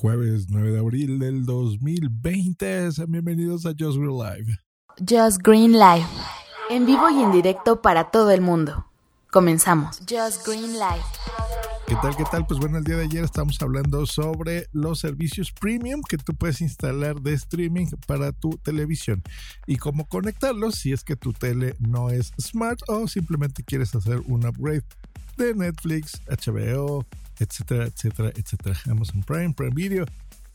Jueves 9 de abril del 2020. Sean bienvenidos a Just Green Live. Just Green Live. En vivo y en directo para todo el mundo. Comenzamos. Just Green Live. ¿Qué tal? ¿Qué tal? Pues bueno, el día de ayer estamos hablando sobre los servicios premium que tú puedes instalar de streaming para tu televisión y cómo conectarlos si es que tu tele no es smart o simplemente quieres hacer un upgrade de Netflix, HBO, etcétera, etcétera, etcétera. Amazon Prime, Prime Video.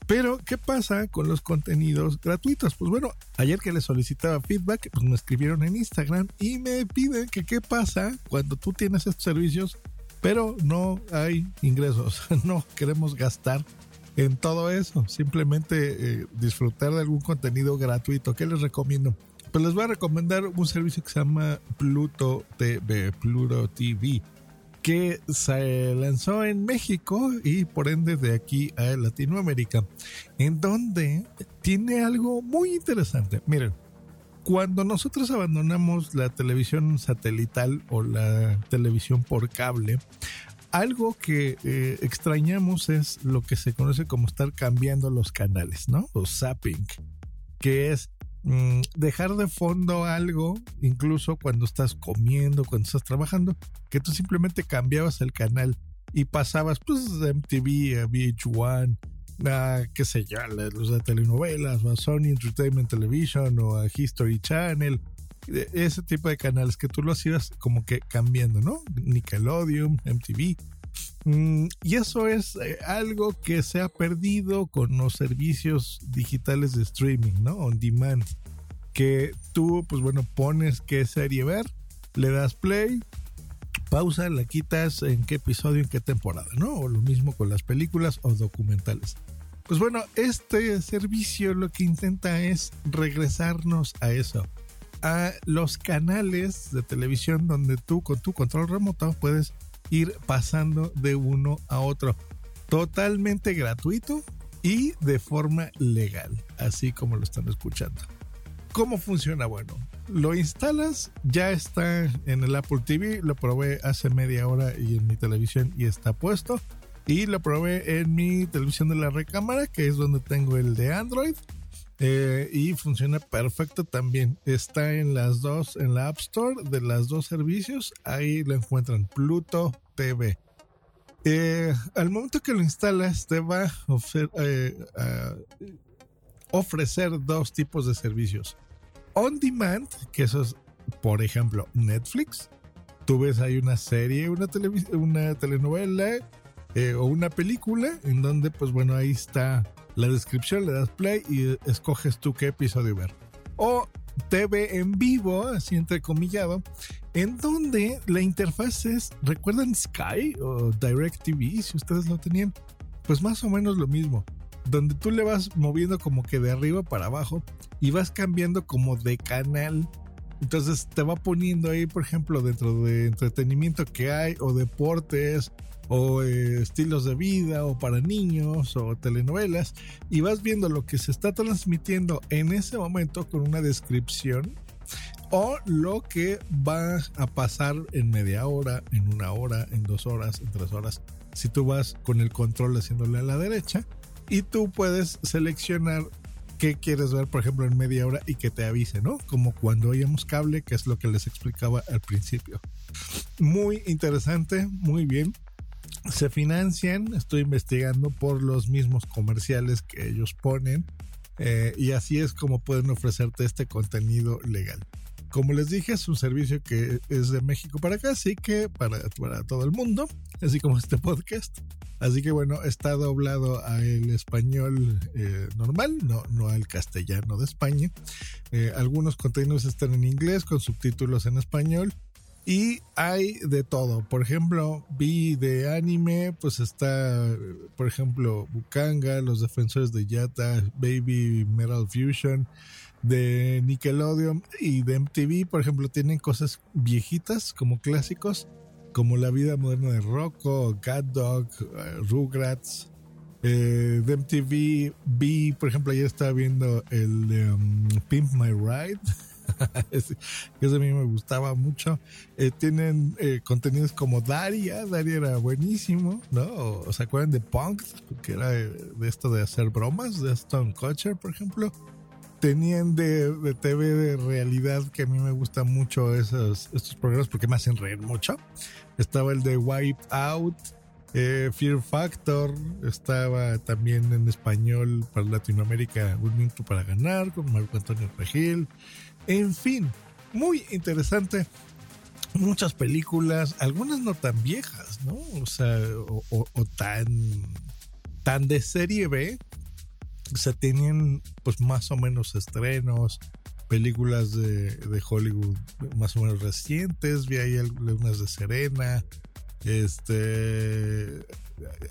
Pero, ¿qué pasa con los contenidos gratuitos? Pues bueno, ayer que les solicitaba feedback, pues me escribieron en Instagram y me piden que qué pasa cuando tú tienes estos servicios, pero no hay ingresos, no queremos gastar en todo eso, simplemente eh, disfrutar de algún contenido gratuito. ¿Qué les recomiendo? Pues les voy a recomendar un servicio que se llama Pluto TV, Pluto TV que se lanzó en México y por ende de aquí a Latinoamérica, en donde tiene algo muy interesante. Miren, cuando nosotros abandonamos la televisión satelital o la televisión por cable, algo que eh, extrañamos es lo que se conoce como estar cambiando los canales, ¿no? O zapping, que es dejar de fondo algo, incluso cuando estás comiendo, cuando estás trabajando, que tú simplemente cambiabas el canal y pasabas pues de MTV a VH1, a qué sé yo, los de telenovelas, o a Sony Entertainment Television o a History Channel, e, ese tipo de canales que tú los ibas como que cambiando, ¿no? Nickelodeon, MTV. Mm, y eso es eh, algo que se ha perdido con los servicios digitales de streaming, ¿no? On demand. Que tú, pues bueno, pones qué serie ver, le das play, pausa, la quitas en qué episodio, en qué temporada, ¿no? O lo mismo con las películas o documentales. Pues bueno, este servicio lo que intenta es regresarnos a eso, a los canales de televisión donde tú con tu control remoto puedes ir pasando de uno a otro. Totalmente gratuito y de forma legal, así como lo están escuchando. ¿Cómo funciona? Bueno, lo instalas, ya está en el Apple TV, lo probé hace media hora y en mi televisión y está puesto. Y lo probé en mi televisión de la recámara, que es donde tengo el de Android. Eh, y funciona perfecto también. Está en las dos, en la App Store de las dos servicios. Ahí lo encuentran, Pluto TV. Eh, al momento que lo instalas, te va eh, a ofrecer dos tipos de servicios. On demand, que eso es, por ejemplo, Netflix. Tú ves ahí una serie, una, una telenovela o una película en donde, pues bueno, ahí está la descripción, le das play y escoges tú qué episodio ver. O TV en vivo, así entrecomillado, en donde la interfaz es, ¿recuerdan Sky o Direct TV? Si ustedes lo tenían, pues más o menos lo mismo, donde tú le vas moviendo como que de arriba para abajo y vas cambiando como de canal. Entonces te va poniendo ahí, por ejemplo, dentro de entretenimiento que hay o deportes o eh, estilos de vida o para niños o telenovelas y vas viendo lo que se está transmitiendo en ese momento con una descripción o lo que va a pasar en media hora, en una hora, en dos horas, en tres horas. Si tú vas con el control haciéndole a la derecha y tú puedes seleccionar qué quieres ver, por ejemplo, en media hora y que te avise, ¿no? Como cuando oíamos cable, que es lo que les explicaba al principio. Muy interesante, muy bien se financian, estoy investigando por los mismos comerciales que ellos ponen eh, y así es como pueden ofrecerte este contenido legal. Como les dije, es un servicio que es de México para acá, así que para, para todo el mundo, así como este podcast. Así que bueno, está doblado al español eh, normal, no, no al castellano de España. Eh, algunos contenidos están en inglés con subtítulos en español y hay de todo. Por ejemplo, vi de anime, pues está, por ejemplo, Bukanga, Los Defensores de Yata, Baby Metal Fusion, de Nickelodeon y de MTV, por ejemplo, tienen cosas viejitas como clásicos, como La vida moderna de Rocco, Cat Dog, eh, Rugrats. Eh, de MTV vi, por ejemplo, ayer estaba viendo el um, Pimp My Ride ese, a mí me gustaba mucho. Eh, tienen eh, contenidos como Daria, Daria era buenísimo, ¿no? ¿Se acuerdan de Punk? Que era de esto de hacer bromas, de Stone Kutcher, por ejemplo. Tenían de, de, TV de realidad que a mí me gustan mucho esos, estos programas porque me hacen reír mucho. Estaba el de Wipe Out, eh, Fear Factor, estaba también en español para Latinoamérica Un Minuto para Ganar con Marco Antonio Regil. En fin, muy interesante. Muchas películas, algunas no tan viejas, ¿no? O sea, o, tan, tan de serie B. O sea, tenían pues más o menos estrenos, películas de, de Hollywood más o menos recientes. Vi ahí algunas de Serena, este,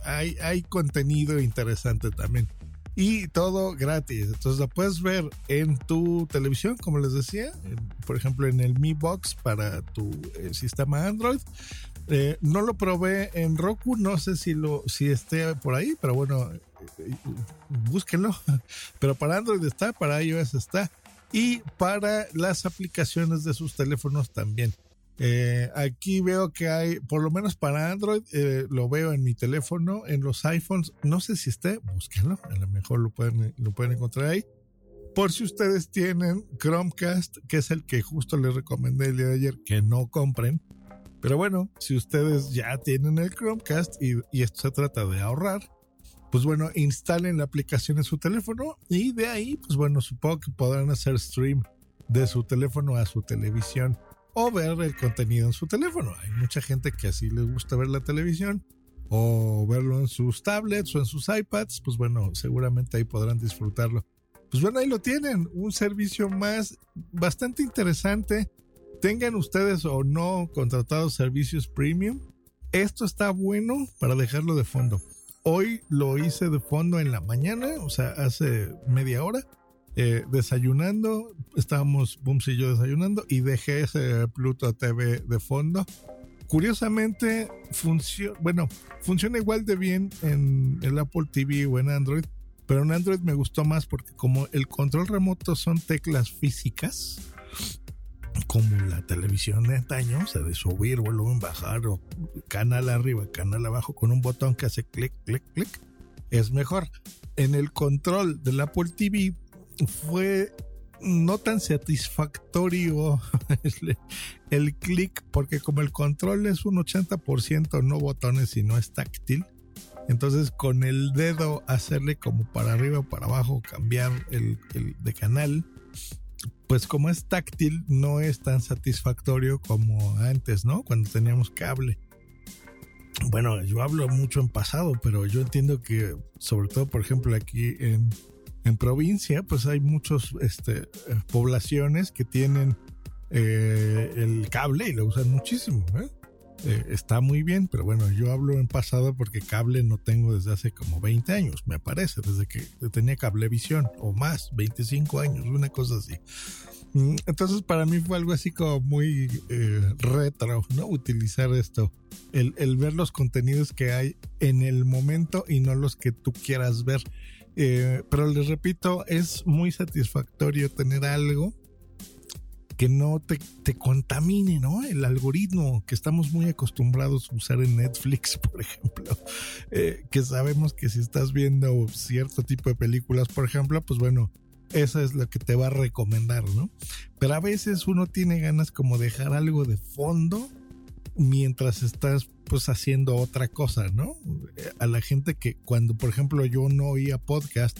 hay, hay contenido interesante también. Y todo gratis. Entonces lo puedes ver en tu televisión, como les decía. por ejemplo, en el Mi Box para tu eh, sistema Android. Eh, no lo probé en Roku, no sé si lo si esté por ahí, pero bueno, eh, búsquenlo. Pero para Android está, para iOS está y para las aplicaciones de sus teléfonos también. Eh, aquí veo que hay, por lo menos para Android, eh, lo veo en mi teléfono, en los iPhones. No sé si esté, búsquenlo, a lo mejor lo pueden, lo pueden encontrar ahí. Por si ustedes tienen Chromecast, que es el que justo les recomendé el día de ayer, que no compren. Pero bueno, si ustedes ya tienen el Chromecast y, y esto se trata de ahorrar, pues bueno, instalen la aplicación en su teléfono y de ahí, pues bueno, supongo que podrán hacer stream de su teléfono a su televisión o ver el contenido en su teléfono. Hay mucha gente que así les gusta ver la televisión o verlo en sus tablets o en sus iPads, pues bueno, seguramente ahí podrán disfrutarlo. Pues bueno, ahí lo tienen, un servicio más bastante interesante. Tengan ustedes o no contratados servicios premium, esto está bueno para dejarlo de fondo. Hoy lo hice de fondo en la mañana, o sea, hace media hora eh, desayunando, estábamos Bums y yo desayunando y dejé ese Pluto TV de fondo. Curiosamente, funciona, bueno, funciona igual de bien en el Apple TV o en Android, pero en Android me gustó más porque como el control remoto son teclas físicas, como la televisión de antaño, o sea, de subir, volumen, bajar o canal arriba, canal abajo con un botón que hace clic, clic, clic, es mejor. En el control del Apple TV fue no tan satisfactorio el, clic, porque como el control es un 80% no botones y no es táctil, entonces con el dedo hacerle como para arriba para abajo, cambiar el, de canal, pues como es táctil no es tan satisfactorio como antes, ¿no? Cuando teníamos cable. Bueno, yo hablo mucho en pasado, pero yo entiendo que sobre todo, por ejemplo, aquí en en provincia, pues hay muchas este, poblaciones que tienen eh, el cable y lo usan muchísimo. ¿eh? ¿Eh? está muy bien, pero bueno, yo hablo en pasado porque cable no tengo desde hace como 20 años, me parece, desde que tenía cablevisión o más, 25 años, una cosa así. Mm, entonces para mí fue algo así como muy eh, retro, ¿no? Utilizar esto, el, el ver los contenidos que hay en el momento y no los que tú quieras ver. Eh, pero les repito, es muy satisfactorio tener algo que no te, te, contamine, ¿no? El algoritmo que estamos muy acostumbrados a usar en Netflix, por ejemplo, eh, que sabemos que si estás viendo cierto tipo de películas, por ejemplo, pues bueno, esa es lo que te va a recomendar, ¿no? Pero a veces uno tiene ganas como dejar algo de fondo mientras estás pues haciendo otra cosa, ¿no? A la gente que cuando, por ejemplo, yo no oía podcast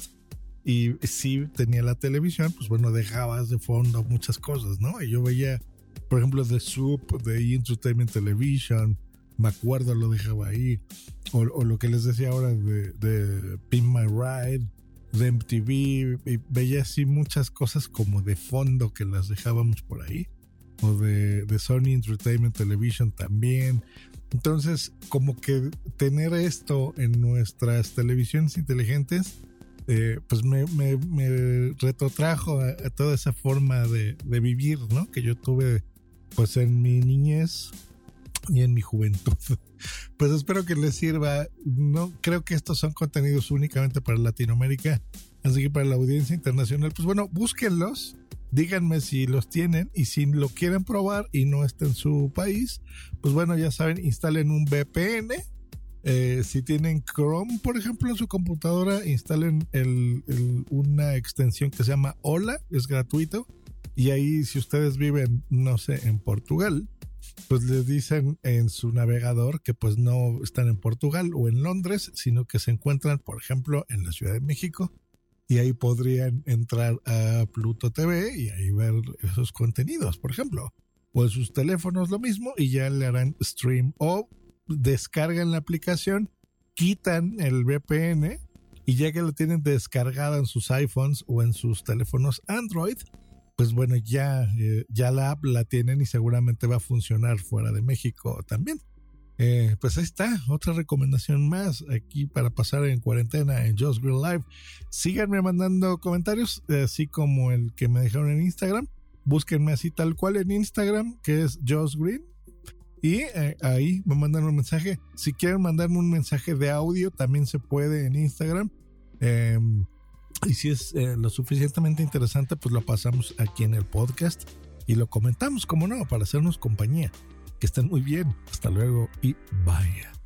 y sí tenía la televisión, pues bueno, dejabas de fondo muchas cosas, ¿no? Y yo veía, por ejemplo, The Soup, de Entertainment Television, me acuerdo, lo dejaba ahí, o, lo que les decía ahora de, de Pin My Ride, de MTV, y veía así muchas cosas como de fondo que las dejábamos por ahí o de, Sony Entertainment Television también. Entonces, como que tener esto en nuestras televisiones inteligentes, eh, pues me, retrotrajo a, toda esa forma de, vivir, ¿no? Que yo tuve, pues en mi niñez y en mi juventud. Pues espero que les sirva. No creo que estos son contenidos únicamente para Latinoamérica, así que para la audiencia internacional, pues bueno, búsquenlos díganme si los tienen y si lo quieren probar y no está en su país, pues bueno, ya saben, instalen un VPN. Eh, si tienen Chrome, por ejemplo, en su computadora, instalen una extensión que se llama Hola, es gratuito. Y ahí, si ustedes viven, no sé, en Portugal, pues les dicen en su navegador que pues no están en Portugal o en Londres, sino que se encuentran, por ejemplo, en la Ciudad de México y ahí podrían entrar a Pluto TV y ahí ver esos contenidos, por ejemplo. O en sus teléfonos lo mismo y ya le harán stream o descargan la aplicación, quitan el VPN y ya que lo tienen descargada en sus iPhones o en sus teléfonos Android, pues bueno, ya, eh, ya la app la tienen y seguramente va a funcionar fuera de México también. Eh, pues ahí está, otra recomendación más aquí para pasar en cuarentena en Just Green Live. Síganme mandando comentarios, así como el que me dejaron en Instagram. Búsquenme así tal cual en Instagram, que es Just Green. Y eh, ahí me mandan un mensaje. Si quieren mandarme un mensaje de audio, también se puede en Instagram. Em, y si es eh, lo suficientemente interesante, pues lo pasamos aquí en el podcast y lo comentamos, como no, para hacernos compañía. Que estén muy bien. Hasta luego y bye.